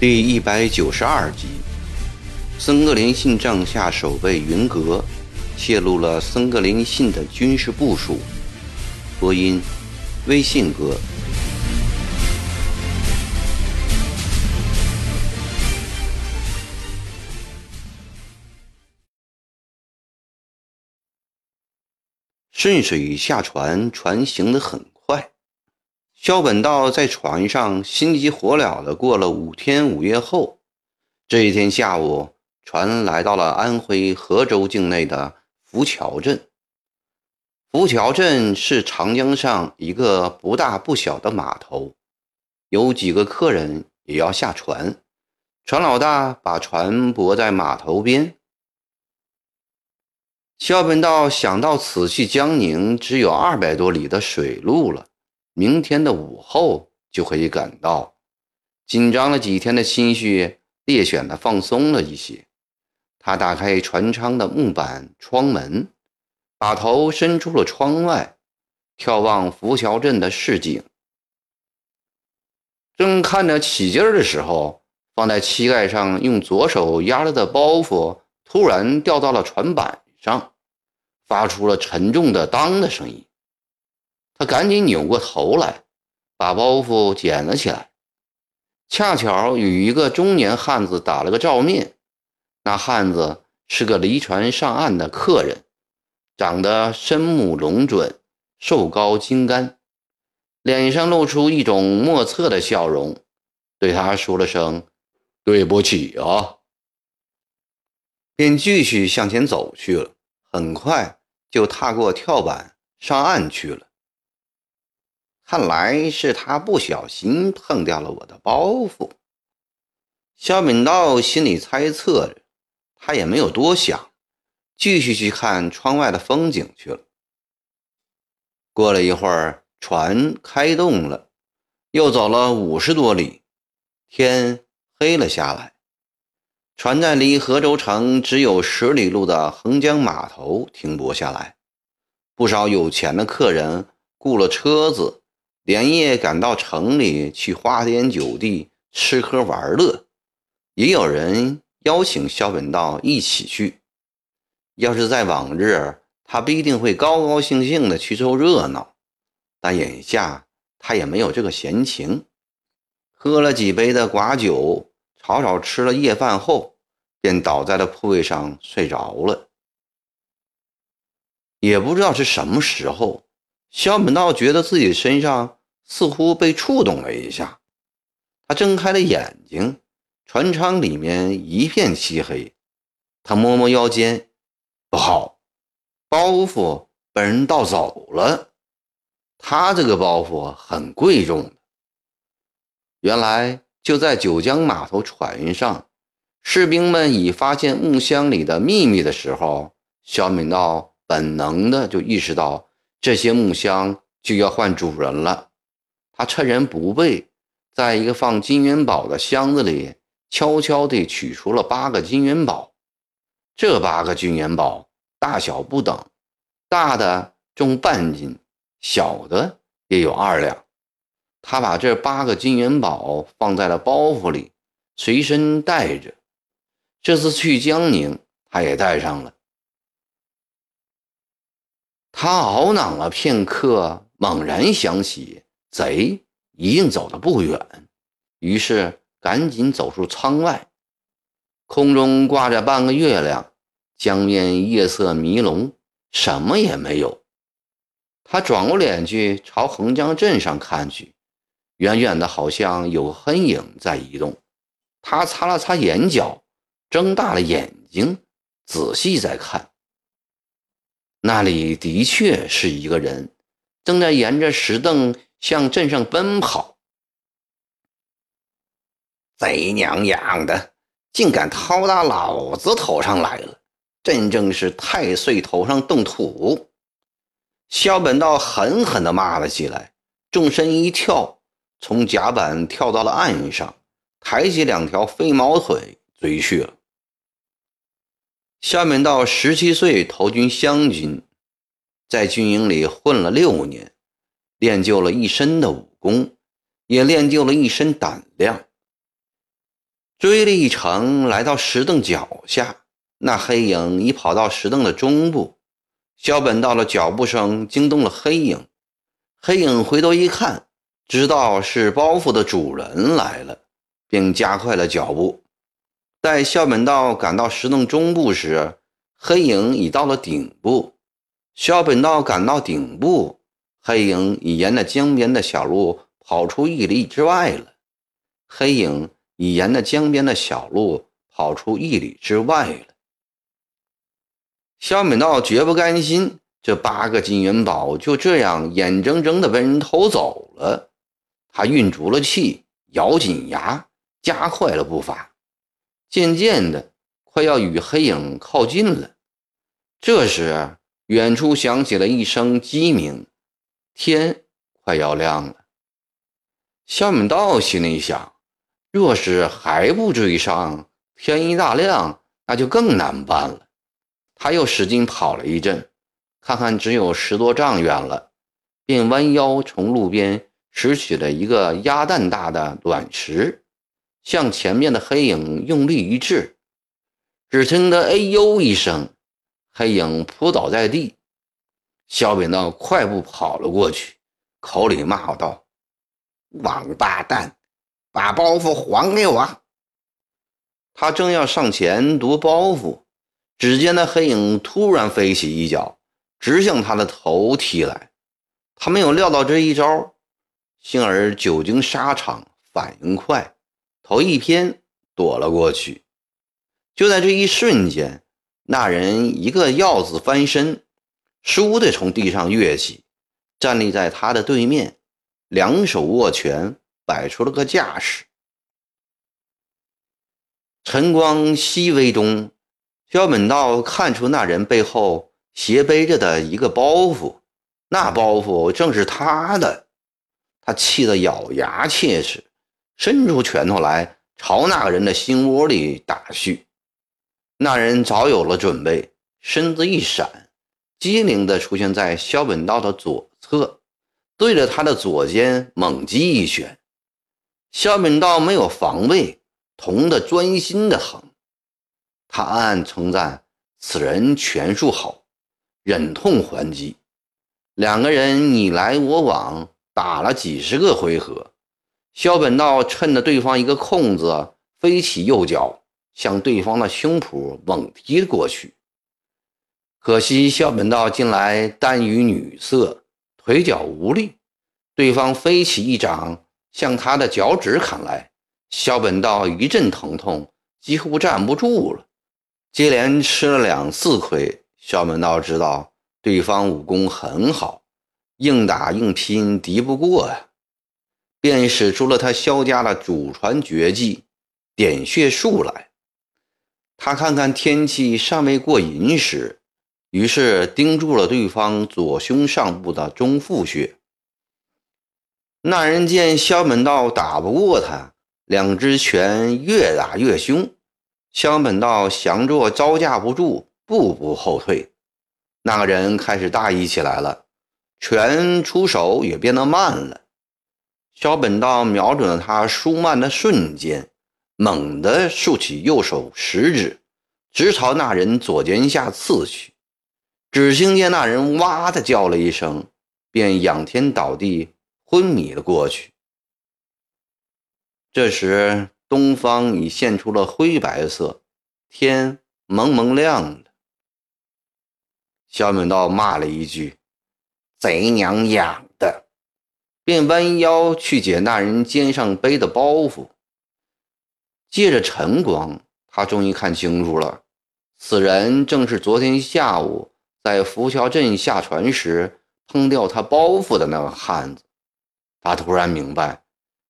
第一百九十二集，森格林信帐下守备云阁泄露了森格林信的军事部署。播音：微信哥。顺水下船，船行得很快。肖本道在船上心急火燎地过了五天五夜后，这一天下午，船来到了安徽合州境内的浮桥镇。浮桥镇是长江上一个不大不小的码头，有几个客人也要下船。船老大把船泊在码头边。肖本道想到此去江宁只有二百多里的水路了。明天的午后就可以赶到，紧张了几天的心绪略显的放松了一些。他打开船舱的木板窗门，把头伸出了窗外，眺望浮桥镇的市景。正看着起劲儿的时候，放在膝盖上用左手压着的包袱突然掉到了船板上，发出了沉重的“当”的声音。他赶紧扭过头来，把包袱捡了起来，恰巧与一个中年汉子打了个照面。那汉子是个离船上岸的客人，长得深目龙准，瘦高精干，脸上露出一种莫测的笑容，对他说了声“对不起啊”，便继续向前走去了。很快就踏过跳板上岸去了。看来是他不小心碰掉了我的包袱。肖敏道心里猜测着，他也没有多想，继续去看窗外的风景去了。过了一会儿，船开动了，又走了五十多里，天黑了下来。船在离河州城只有十里路的横江码头停泊下来，不少有钱的客人雇了车子。连夜赶到城里去花天酒地吃喝玩乐，也有人邀请肖本道一起去。要是在往日，他必定会高高兴兴的去凑热闹，但眼下他也没有这个闲情。喝了几杯的寡酒，草草吃了夜饭后，便倒在了铺位上睡着了。也不知道是什么时候，肖本道觉得自己身上。似乎被触动了一下，他睁开了眼睛，船舱里面一片漆黑。他摸摸腰间，不好，包袱被人盗走了。他这个包袱很贵重的。原来就在九江码头船上，士兵们已发现木箱里的秘密的时候，小敏道本能的就意识到这些木箱就要换主人了。他趁人不备，在一个放金元宝的箱子里，悄悄地取出了八个金元宝。这八个金元宝大小不等，大的重半斤，小的也有二两。他把这八个金元宝放在了包袱里，随身带着。这次去江宁，他也带上了。他懊恼了片刻，猛然想起。贼一定走得不远，于是赶紧走出舱外。空中挂着半个月亮，江面夜色迷笼，什么也没有。他转过脸去朝横江镇上看去，远远的好像有黑影在移动。他擦了擦眼角，睁大了眼睛，仔细在看。那里的确是一个人，正在沿着石凳。向镇上奔跑，贼娘养的，竟敢掏到老子头上来了！真正是太岁头上动土！肖本道狠狠地骂了起来，纵身一跳，从甲板跳到了岸上，抬起两条飞毛腿追去了。肖本道十七岁投军湘军，在军营里混了六年，练就了一身的武功，也练就了一身胆量。追了一程，来到石凳脚下，那黑影已跑到石凳的中部。肖本道的脚步声惊动了黑影，黑影回头一看，知道是包袱的主人来了，并加快了脚步。待肖本道赶到石洞中部时，黑影已到了顶部。肖本道赶到顶部，黑影已沿着江边的小路跑出一里之外了。黑影已沿着江边的小路跑出一里之外了。肖本道绝不甘心，这八个金元宝就这样眼睁睁地被人偷走了。他运足了气，咬紧牙，加快了步伐，渐渐的快要与黑影靠近了。这时，远处响起了一声鸡鸣，天快要亮了。肖敏道心里想：若是还不追上，天一大亮，那就更难办了。他又使劲跑了一阵，看看只有十多丈远了，便弯腰从路边拾起了一个鸭蛋大的卵石，向前面的黑影用力一掷，只听得“哎呦”一声。黑影扑倒在地，肖本道快步跑了过去，口里骂道：“王八蛋，把包袱还给我！”他正要上前夺包袱，只见那黑影突然飞起一脚，直向他的头踢来。他没有料到这一招，幸而久经沙场，反应快，头一偏，躲了过去。就在这一瞬间。那人一个鹞子翻身，倏地从地上跃起，站立在他的对面，两手握拳，摆出了个架势。晨光熹微中，萧本道看出那人背后斜背着的一个包袱，那包袱正是他的。他气得咬牙切齿，伸出拳头来朝那个人的心窝里打去。那人早有了准备，身子一闪，机灵地出现在萧本道的左侧，对着他的左肩猛击一拳。萧本道没有防备，疼得专心的很。他暗暗称赞此人拳术好，忍痛还击。两个人你来我往，打了几十个回合。萧本道趁着对方一个空子，飞起右脚。向对方的胸脯猛踢过去，可惜肖本道近来耽于女色，腿脚无力。对方飞起一掌，向他的脚趾砍来，肖本道一阵疼痛，几乎站不住了。接连吃了两次亏，肖本道知道对方武功很好，硬打硬拼敌不过呀，便使出了他萧家的祖传绝技——点穴术来。他看看天气尚未过寅时，于是盯住了对方左胸上部的中腹穴。那人见萧本道打不过他，两只拳越打越凶。萧本道降着招架不住，步步后退。那个人开始大意起来了，拳出手也变得慢了。萧本道瞄准了他舒曼的瞬间。猛地竖起右手食指，直朝那人左肩下刺去。只听见那人哇的叫了一声，便仰天倒地，昏迷了过去。这时，东方已现出了灰白色，天蒙蒙亮了。肖本道骂了一句：“贼娘养的！”便弯腰去解那人肩上背的包袱。借着晨光，他终于看清楚了，此人正是昨天下午在浮桥镇下船时碰掉他包袱的那个汉子。他突然明白，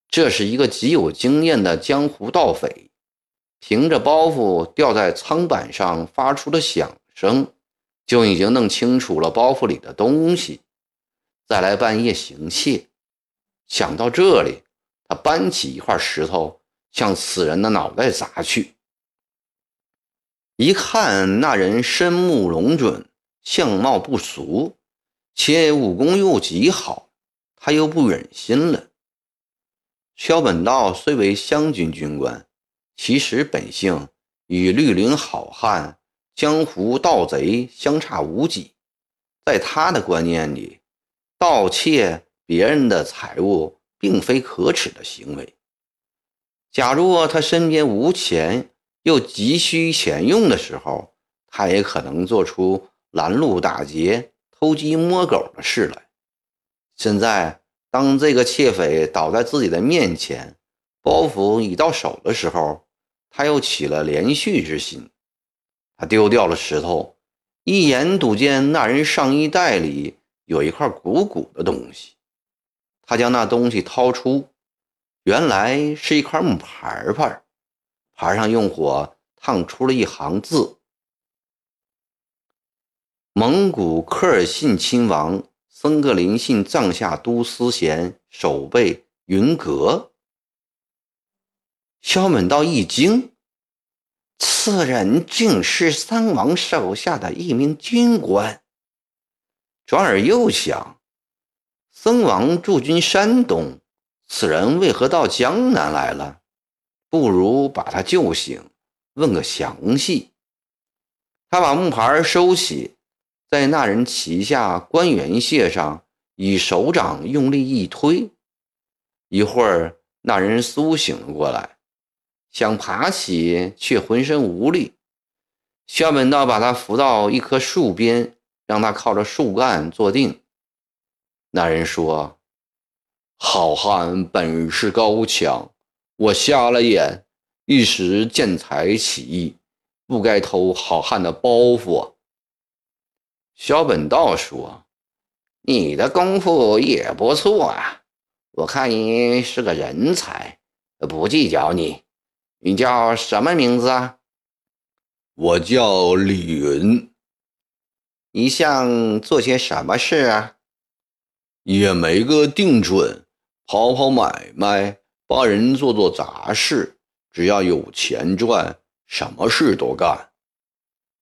这是一个极有经验的江湖盗匪，凭着包袱掉在舱板上发出的响声，就已经弄清楚了包袱里的东西，再来半夜行窃。想到这里，他搬起一块石头。向此人的脑袋砸去。一看那人身目龙准，相貌不俗，且武功又极好，他又不忍心了。萧本道虽为湘军军官，其实本性与绿林好汉、江湖盗贼相差无几。在他的观念里，盗窃别人的财物并非可耻的行为。假若他身边无钱，又急需钱用的时候，他也可能做出拦路打劫、偷鸡摸狗的事来。现在。当这个窃匪倒在自己的面前，包袱已到手的时候，他又起了连续之心。他丢掉了石头，一眼睹见那人上衣袋里有一块鼓鼓的东西。他将那东西掏出，原来是一块木牌牌，牌上用火烫出了一行字：“蒙古科尔沁亲王。”僧格林信帐下都司衔守备云阁，萧本道一惊，此人竟是三王手下的一名军官。转而又想，僧王驻军山东，此人为何到江南来了？不如把他救醒，问个详细。他把木牌收起。在那人旗下官员楔上，以手掌用力一推，一会儿，那人苏醒了过来，想爬起，却浑身无力。萧本道把他扶到一棵树边，让他靠着树干坐定。那人说：“好汉本事高强，我瞎了眼，一时见财起意，不该偷好汉的包袱。”小本道说：“你的功夫也不错啊，我看你是个人才，不计较你。你叫什么名字啊？”“我叫李云。”“你想做些什么事啊？”“也没个定准，跑跑买卖，帮人做做杂事，只要有钱赚，什么事都干。”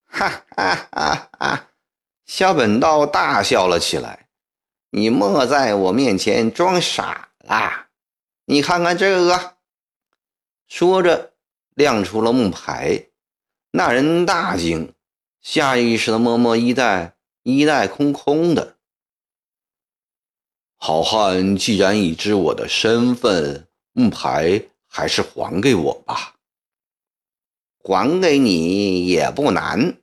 哈哈哈哈！萧本道大笑了起来：“你莫在我面前装傻啦！你看看这个。”说着，亮出了木牌。那人大惊，下意识地摸摸衣袋，衣袋空空的。好汉既然已知我的身份，木牌还是还给我吧。还给你也不难，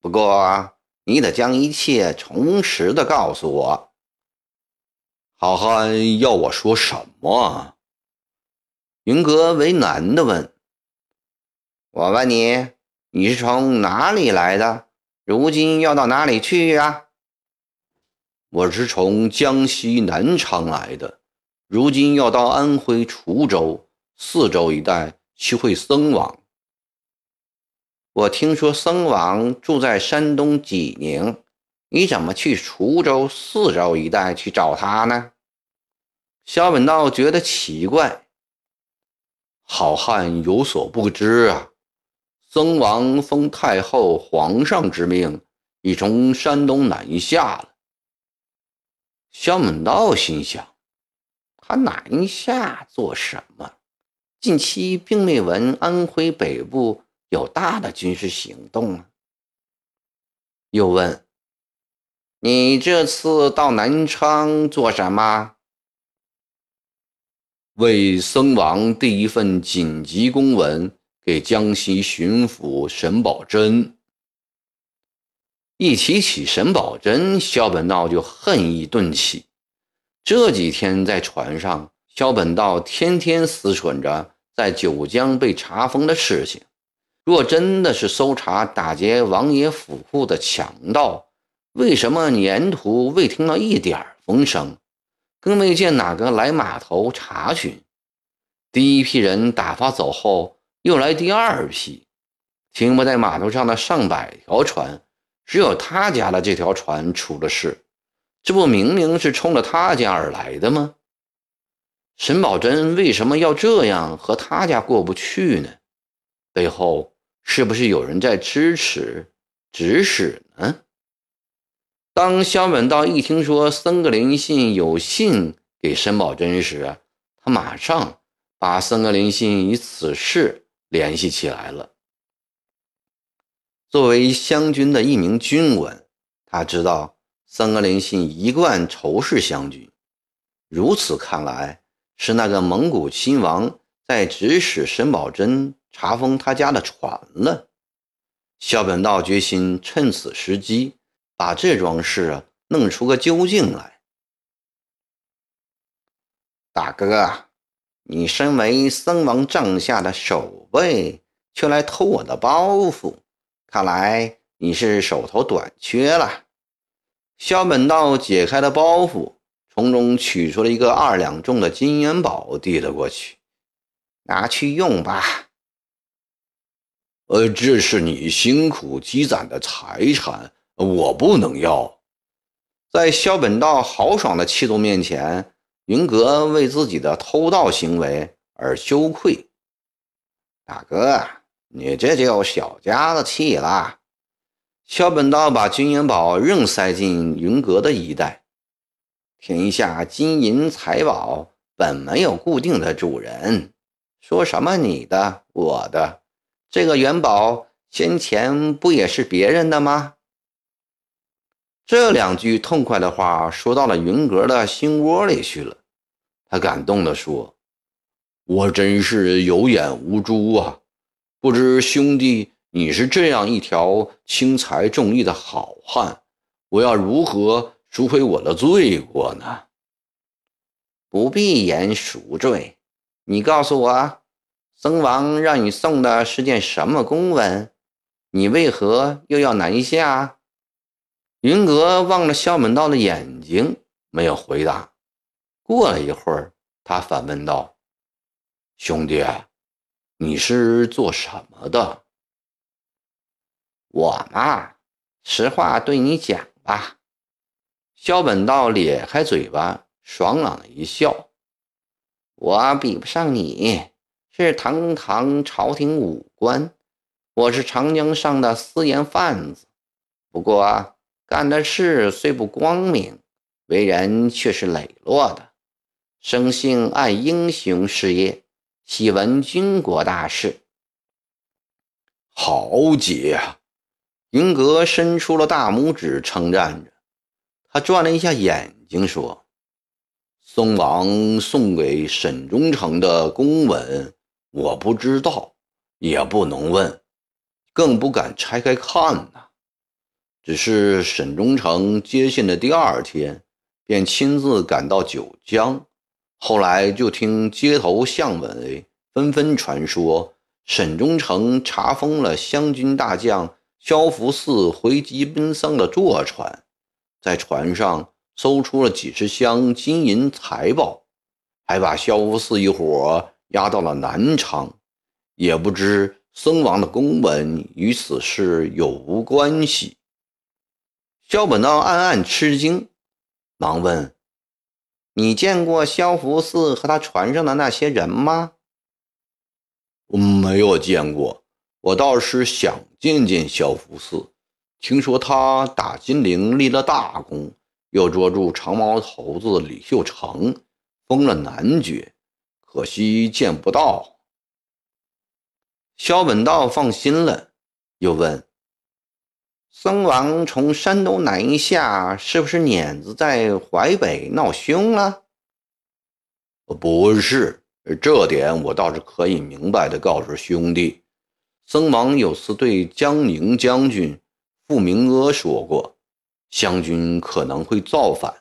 不过……你得将一切从实的告诉我。好汉要我说什么？云阁为难地问。我问你，你是从哪里来的？如今要到哪里去呀？我是从江西南昌来的，如今要到安徽滁州、泗州一带去会僧王。我听说僧王住在山东济宁，你怎么去滁州、泗州一带去找他呢？萧本道觉得奇怪。好汉有所不知啊，僧王奉太后、皇上之命，已从山东南下了。萧门道心想：他南下做什么？近期并未闻安徽北部。有大的军事行动啊！又问：“你这次到南昌做什么？”为僧王递一份紧急公文给江西巡抚沈葆桢。一提起沈葆桢，萧本道就恨意顿起。这几天在船上，萧本道天天思忖着在九江被查封的事情。若真的是搜查打劫王爷府库的强盗，为什么沿途未听到一点风声，更未见哪个来码头查询？第一批人打发走后，又来第二批，停泊在码头上的上百条船，只有他家的这条船出了事，这不明明是冲着他家而来的吗？沈葆桢为什么要这样和他家过不去呢？背后？是不是有人在支持、指使呢？当萧本道一听说僧格林信有信给沈宝珍时，他马上把僧格林信以此事联系起来了。作为湘军的一名军官，他知道僧格林信一贯仇视湘军，如此看来，是那个蒙古亲王在指使沈葆桢查封他家的船了。萧本道决心趁此时机。把这桩事啊弄出个究竟来，大哥，你身为僧王帐下的守卫，却来偷我的包袱，看来你是手头短缺了。萧本道解开了包袱，从中取出了一个二两重的金元宝，递了过去，拿去用吧。呃，这是你辛苦积攒的财产。我不能要，在萧本道豪爽的气度面前，云阁为自己的偷盗行为而羞愧。大哥，你这就小家子气了。萧本道把金元宝仍塞进云阁的衣袋。天下金银财宝本没有固定的主人，说什么你的、我的，这个元宝先前不也是别人的吗？这两句痛快的话说到了云阁的心窝里去了，他感动地说：“我真是有眼无珠啊！不知兄弟你是这样一条轻财重义的好汉，我要如何赎回我的罪过呢？”不必言赎罪，你告诉我，僧王让你送的是件什么公文？你为何又要南下？云阁望着萧门道的眼睛，没有回答。过了一会儿，他反问道：“兄弟，你是做什么的？”我嘛，实话对你讲吧。萧本道咧开嘴巴，爽朗的一笑：“我比不上你，是堂堂朝廷武官，我是长江上的私盐贩子。不过……”干的事虽不光明，为人却是磊落的。生性爱英雄事业，喜闻军国大事。豪杰啊！云阁伸出了大拇指，称赞着。他转了一下眼睛，说：“宋王送给沈忠诚的公文，我不知道，也不能问，更不敢拆开看呐。”只是沈忠诚接信的第二天，便亲自赶到九江。后来就听街头巷尾纷纷传说，沈忠诚查封了湘军大将萧福嗣回籍奔丧的坐船，在船上搜出了几十箱金银财宝，还把萧福嗣一伙押到了南昌。也不知僧王的公文与此事有无关系。萧本道暗暗吃惊，忙问：“你见过萧福寺和他船上的那些人吗？”“没有见过，我倒是想见见萧福寺。听说他打金陵立了大功，又捉住长毛头子李秀成，封了男爵，可惜见不到。”萧本道放心了，又问。僧王从山东南下，是不是碾子在淮北闹凶了？不是，这点我倒是可以明白的告诉兄弟。僧王有次对江宁将军傅明阿说过，湘军可能会造反，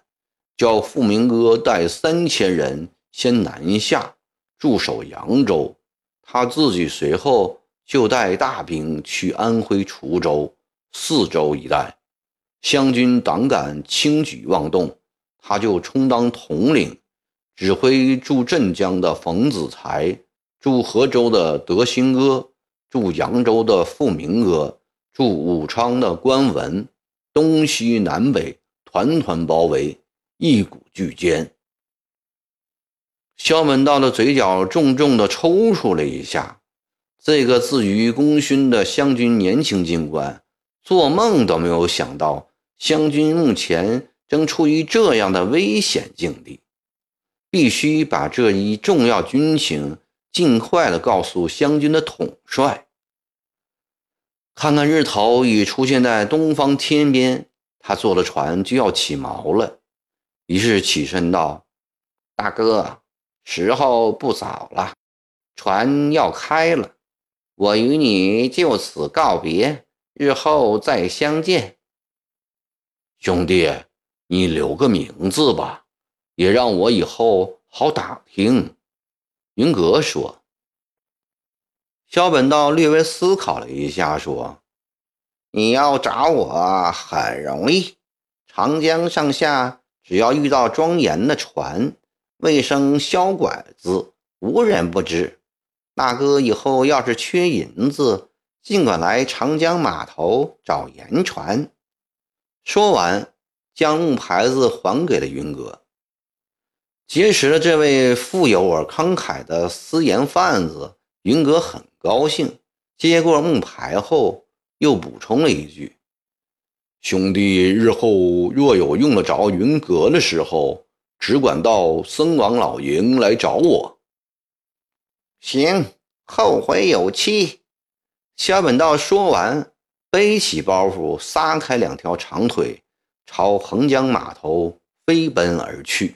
叫傅明阿带三千人先南下驻守扬州，他自己随后就带大兵去安徽滁州。四周一带，湘军胆敢轻举妄动，他就充当统领，指挥驻镇江的冯子材、驻河州的德兴阿、驻扬州的傅明阿、驻武昌的关文，东西南北团团包围，一鼓俱歼。萧门道的嘴角重重地抽搐了一下，这个自诩功勋的湘军年轻军官。做梦都没有想到，湘军目前正处于这样的危险境地，必须把这一重要军情尽快的告诉湘军的统帅。看看日头已出现在东方天边，他坐了船就要起锚了，于是起身道：“大哥，时候不早了，船要开了，我与你就此告别，日后再相见。”兄弟，你留个名字吧，也让我以后好打听。”云阁说。萧本道略微思考了一下，说：“你要找我很容易，长江上下只要遇到庄严的船，未生萧拐子，无人不知。大哥以后要是缺银子，尽管来长江码头找盐船。”说完，将木牌子还给了云阁。结识了这位富有而慷慨的私盐贩子，云阁很高兴。接过木牌后，又补充了一句：“兄弟，日后若有用得着云阁的时候，只管到僧王老营来找我。”行，后会有期。萧本道说完。背起包袱，撒开两条长腿，朝横江码头飞奔而去。